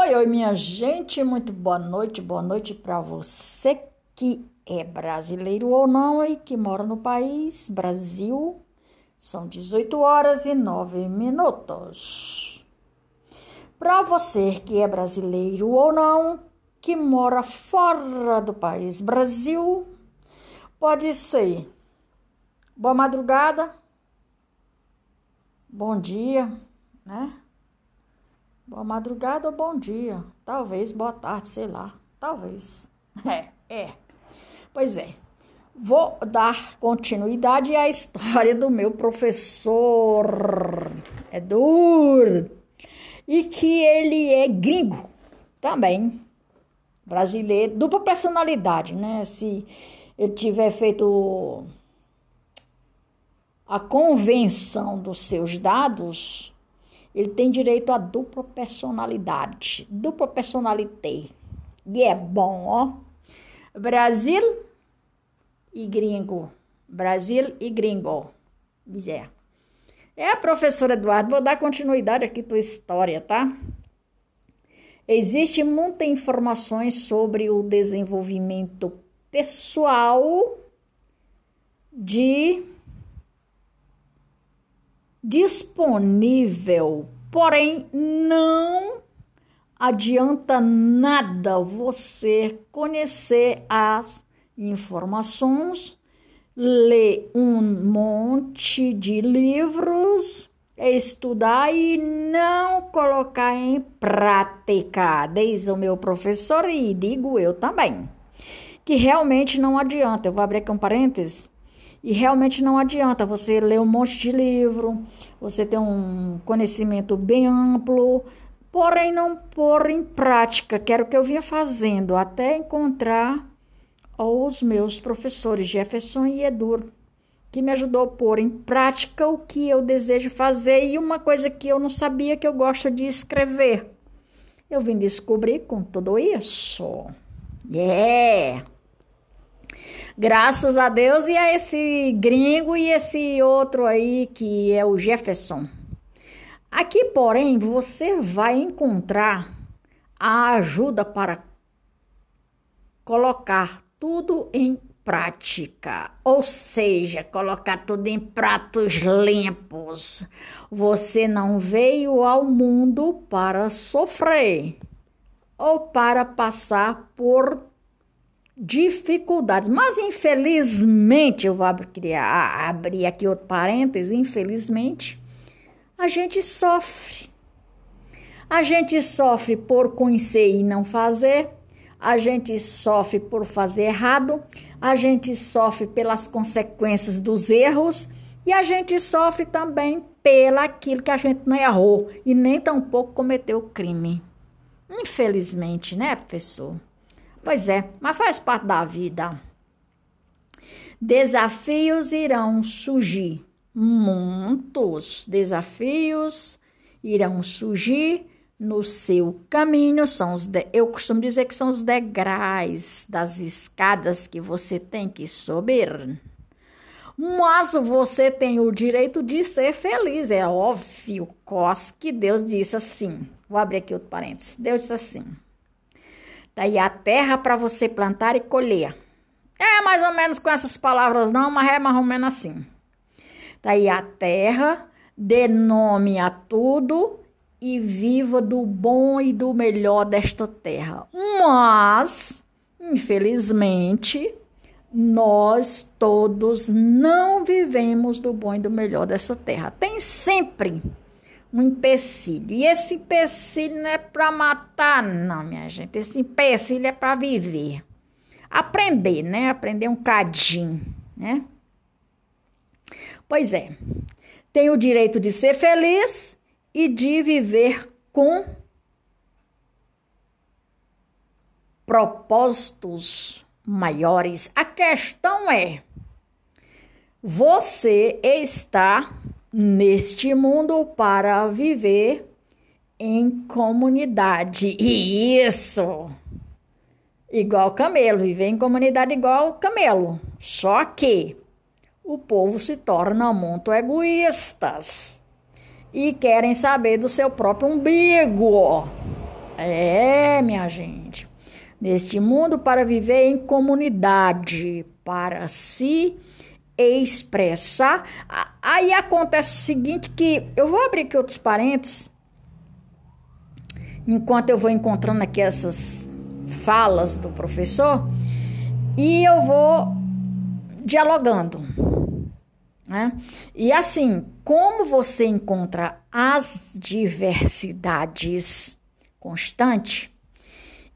Oi, oi, minha gente, muito boa noite, boa noite para você que é brasileiro ou não e que mora no país Brasil. São 18 horas e 9 minutos. Para você que é brasileiro ou não, que mora fora do país Brasil, pode ser boa madrugada, bom dia, né? Boa madrugada ou bom dia. Talvez boa tarde, sei lá. Talvez. É, é. Pois é. Vou dar continuidade à história do meu professor Edur. E que ele é gringo também. Brasileiro. Dupla personalidade, né? Se ele tiver feito a convenção dos seus dados ele tem direito a dupla personalidade, dupla personalité. E é bom, ó. Brasil e gringo. Brasil e gringo. Diz é. É, professor Eduardo, vou dar continuidade aqui à tua história, tá? Existem muitas informações sobre o desenvolvimento pessoal de disponível, porém não adianta nada você conhecer as informações, ler um monte de livros, estudar e não colocar em prática. Diz o meu professor e digo eu também. Que realmente não adianta. Eu vou abrir aqui um parênteses e realmente não adianta você ler um monte de livro, você ter um conhecimento bem amplo, porém não pôr em prática, que era o que eu vinha fazendo, até encontrar os meus professores Jefferson e Edur, que me ajudou a pôr em prática o que eu desejo fazer e uma coisa que eu não sabia que eu gosto de escrever. Eu vim descobrir com tudo isso. Yeah! Graças a Deus e a esse gringo e esse outro aí que é o Jefferson. Aqui, porém, você vai encontrar a ajuda para colocar tudo em prática, ou seja, colocar tudo em pratos limpos. Você não veio ao mundo para sofrer ou para passar por dificuldades. Mas, infelizmente, eu vou abrir, abrir aqui outro parêntese, infelizmente, a gente sofre. A gente sofre por conhecer e não fazer, a gente sofre por fazer errado, a gente sofre pelas consequências dos erros e a gente sofre também pelaquilo que a gente não errou e nem tampouco cometeu crime. Infelizmente, né, professor? Pois é, mas faz parte da vida. Desafios irão surgir. Muitos desafios irão surgir no seu caminho. São os de... Eu costumo dizer que são os degraus das escadas que você tem que subir. Mas você tem o direito de ser feliz. É óbvio, que Deus disse assim. Vou abrir aqui outro parênteses. Deus disse assim. Daí a terra para você plantar e colher. É mais ou menos com essas palavras, não, mas é mais ou menos assim. Daí a terra, dê nome a tudo e viva do bom e do melhor desta terra. Mas, infelizmente, nós todos não vivemos do bom e do melhor dessa terra. Tem sempre um empecilho. E esse empecilho não é para matar, não, minha gente. Esse empecilho é para viver. Aprender, né? Aprender um cadinho, né? Pois é. Tem o direito de ser feliz e de viver com propósitos maiores. A questão é: você está neste mundo para viver em comunidade. E isso! Igual camelo, viver em comunidade igual camelo. Só que o povo se torna muito egoístas e querem saber do seu próprio umbigo. É, minha gente. Neste mundo para viver em comunidade, para se expressar. Aí acontece o seguinte que eu vou abrir aqui outros parênteses enquanto eu vou encontrando aqui essas falas do professor e eu vou dialogando. Né? E assim, como você encontra as diversidades constante,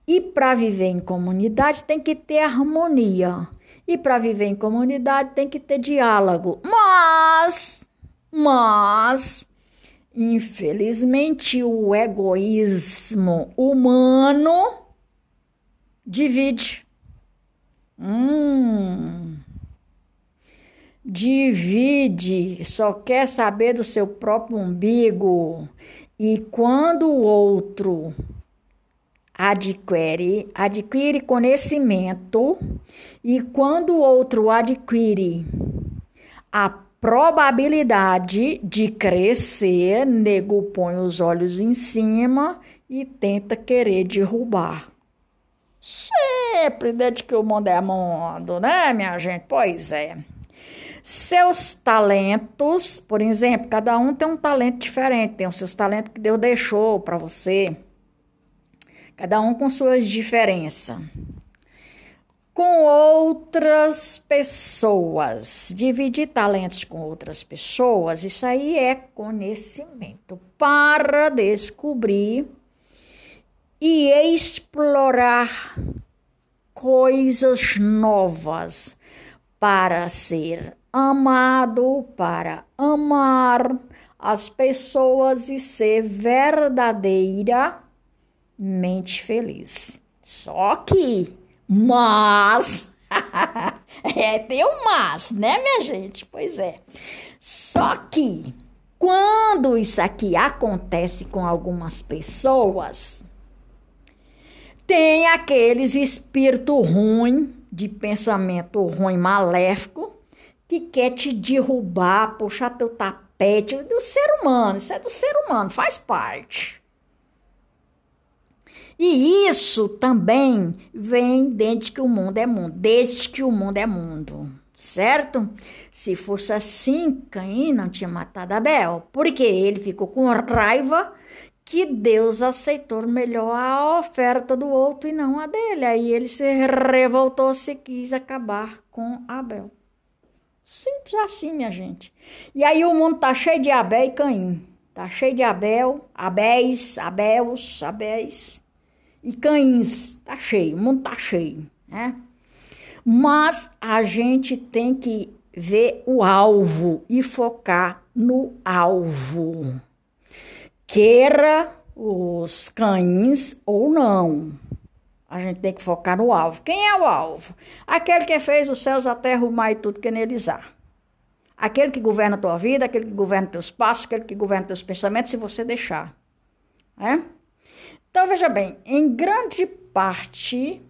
e para viver em comunidade tem que ter harmonia. E para viver em comunidade tem que ter diálogo. Mas, mas, infelizmente, o egoísmo humano divide. Hum. Divide, só quer saber do seu próprio umbigo. E quando o outro adquire, adquire conhecimento, e quando o outro adquire a probabilidade de crescer, nego põe os olhos em cima e tenta querer derrubar. Sempre desde que o mundo é mundo, né, minha gente? Pois é. Seus talentos, por exemplo, cada um tem um talento diferente, tem os seus talentos que Deus deixou para você. Cada um com suas diferenças. Com outras pessoas. Dividir talentos com outras pessoas, isso aí é conhecimento para descobrir e explorar coisas novas para ser amado, para amar as pessoas e ser verdadeiramente feliz. Só que, mas, é, tem um mas, né, minha gente? Pois é. Só que, quando isso aqui acontece com algumas pessoas, tem aqueles espírito ruim, de pensamento ruim, maléfico, que quer te derrubar, puxar teu tapete, do ser humano, isso é do ser humano, faz parte. E isso também vem desde que o mundo é mundo, desde que o mundo é mundo, certo? Se fosse assim, Caim não tinha matado Abel, porque ele ficou com raiva que Deus aceitou melhor a oferta do outro e não a dele. Aí ele se revoltou, se quis acabar com Abel. Simples assim, minha gente. E aí o mundo tá cheio de Abel e Caim. Tá cheio de Abel, Abéis, Abéus, Abéis e Caíns. Tá cheio, o mundo tá cheio, né? Mas a gente tem que ver o alvo e focar no alvo. Queira os cães ou não. A gente tem que focar no alvo. Quem é o alvo? Aquele que fez os céus, a terra, o mar e tudo que neles há. Aquele que governa a tua vida, aquele que governa teus passos, aquele que governa teus pensamentos, se você deixar. É? Então, veja bem, em grande parte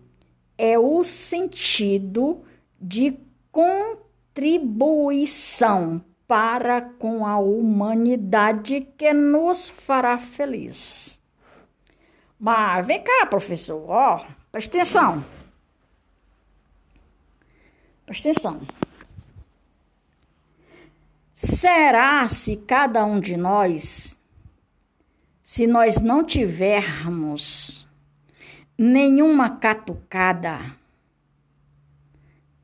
é o sentido de contribuição para com a humanidade que nos fará feliz. Mas vem cá, professor, ó, presta atenção. Presta atenção. Será se cada um de nós, se nós não tivermos nenhuma catucada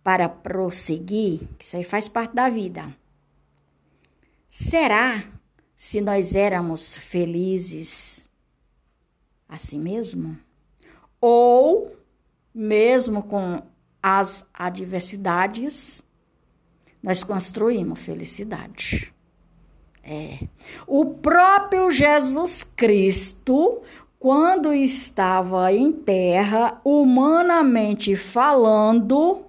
para prosseguir, que isso aí faz parte da vida. Será se nós éramos felizes assim mesmo? Ou, mesmo com as adversidades, nós construímos felicidade. É. O próprio Jesus Cristo, quando estava em terra, humanamente falando,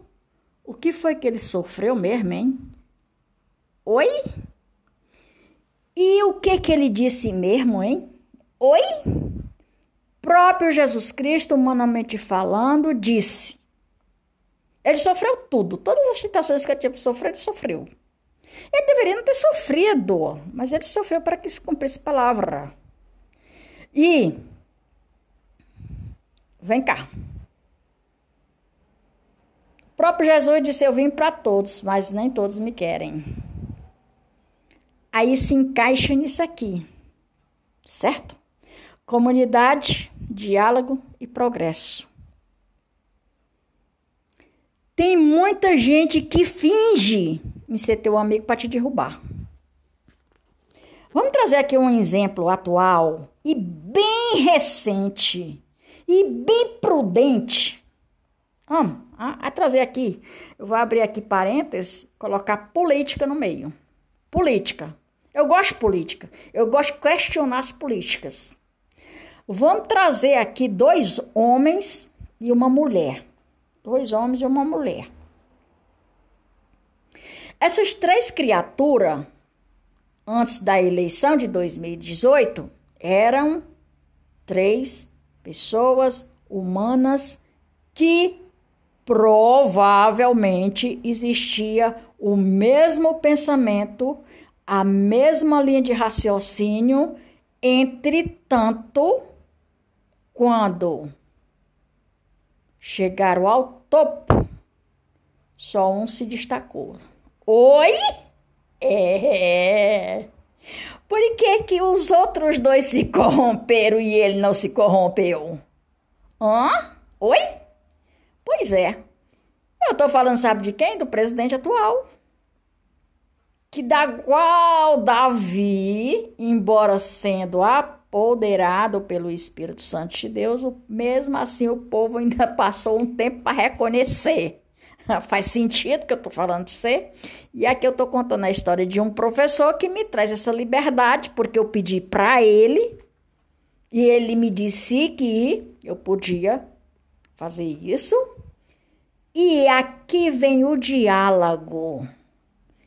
o que foi que ele sofreu mesmo, hein? Oi? E o que que ele disse mesmo, hein? Oi? próprio Jesus Cristo, humanamente falando, disse: Ele sofreu tudo, todas as tentações que ele tinha sofrer, ele sofreu. Ele deveria não ter sofrido, mas ele sofreu para que se cumprisse a palavra. E vem cá. O próprio Jesus disse: Eu vim para todos, mas nem todos me querem. Aí se encaixa nisso aqui, certo? Comunidade, diálogo e progresso. Tem muita gente que finge em ser teu amigo para te derrubar. Vamos trazer aqui um exemplo atual e bem recente e bem prudente. Vamos a, a trazer aqui. Eu vou abrir aqui parênteses, colocar política no meio. Política. Eu gosto de política. Eu gosto de questionar as políticas. Vamos trazer aqui dois homens e uma mulher. Dois homens e uma mulher. Essas três criaturas, antes da eleição de 2018, eram três pessoas humanas que provavelmente existia o mesmo pensamento, a mesma linha de raciocínio, entretanto, quando chegaram ao topo, só um se destacou. Oi? É. Por que, que os outros dois se corromperam e ele não se corrompeu? Hã? Oi? Pois é. Eu tô falando, sabe de quem? Do presidente atual. Que da qual Davi, embora sendo a apoderado pelo Espírito Santo de Deus, mesmo assim o povo ainda passou um tempo para reconhecer. Faz sentido que eu estou falando para você? E aqui eu estou contando a história de um professor que me traz essa liberdade, porque eu pedi para ele e ele me disse que eu podia fazer isso. E aqui vem o diálogo.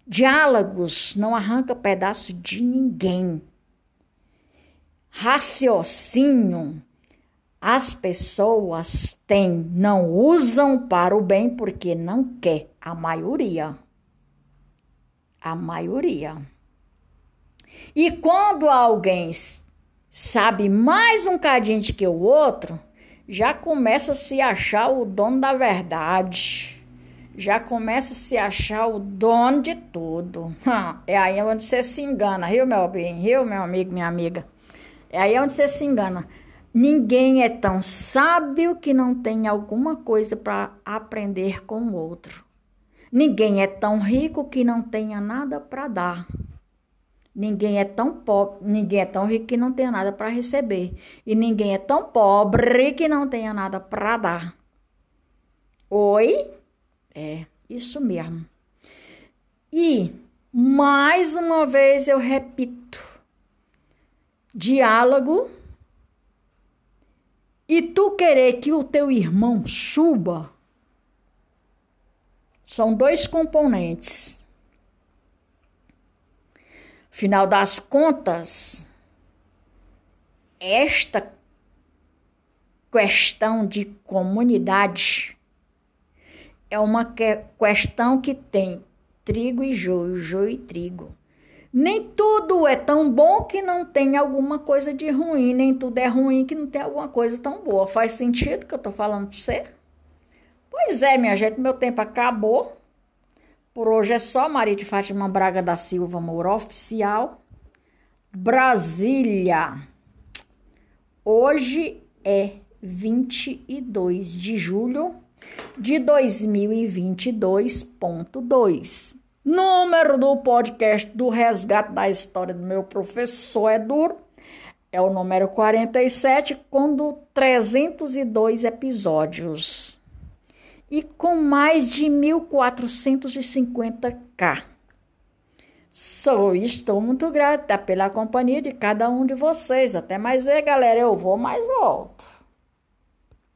Diálogos não arranca pedaço de ninguém raciocínio as pessoas têm, não usam para o bem porque não quer. A maioria. A maioria. E quando alguém sabe mais um cadinho que o outro, já começa a se achar o dono da verdade. Já começa a se achar o dono de tudo. É aí onde você se engana, viu, meu bem? Viu, meu amigo, minha amiga? É aí onde você se engana. Ninguém é tão sábio que não tenha alguma coisa para aprender com o outro. Ninguém é tão rico que não tenha nada para dar. Ninguém é tão pobre, ninguém é tão rico que não tenha nada para receber. E ninguém é tão pobre que não tenha nada para dar. Oi? É, isso mesmo. E mais uma vez eu repito, diálogo e tu querer que o teu irmão suba, são dois componentes. Final das contas, esta questão de comunidade é uma questão que tem trigo e joio, joio e trigo. Nem tudo é tão bom que não tem alguma coisa de ruim, nem tudo é ruim que não tem alguma coisa tão boa. Faz sentido que eu tô falando pra você? Pois é, minha gente, meu tempo acabou. Por hoje é só Maria de Fátima Braga da Silva Moura Oficial. Brasília. Hoje é 22 de julho de 2022.2. Número do podcast do resgate da história do meu professor é. É o número 47, com 302 episódios. E com mais de 1450k. Sou, estou muito grata pela companhia de cada um de vocês. Até mais ver, galera. Eu vou, mais volto.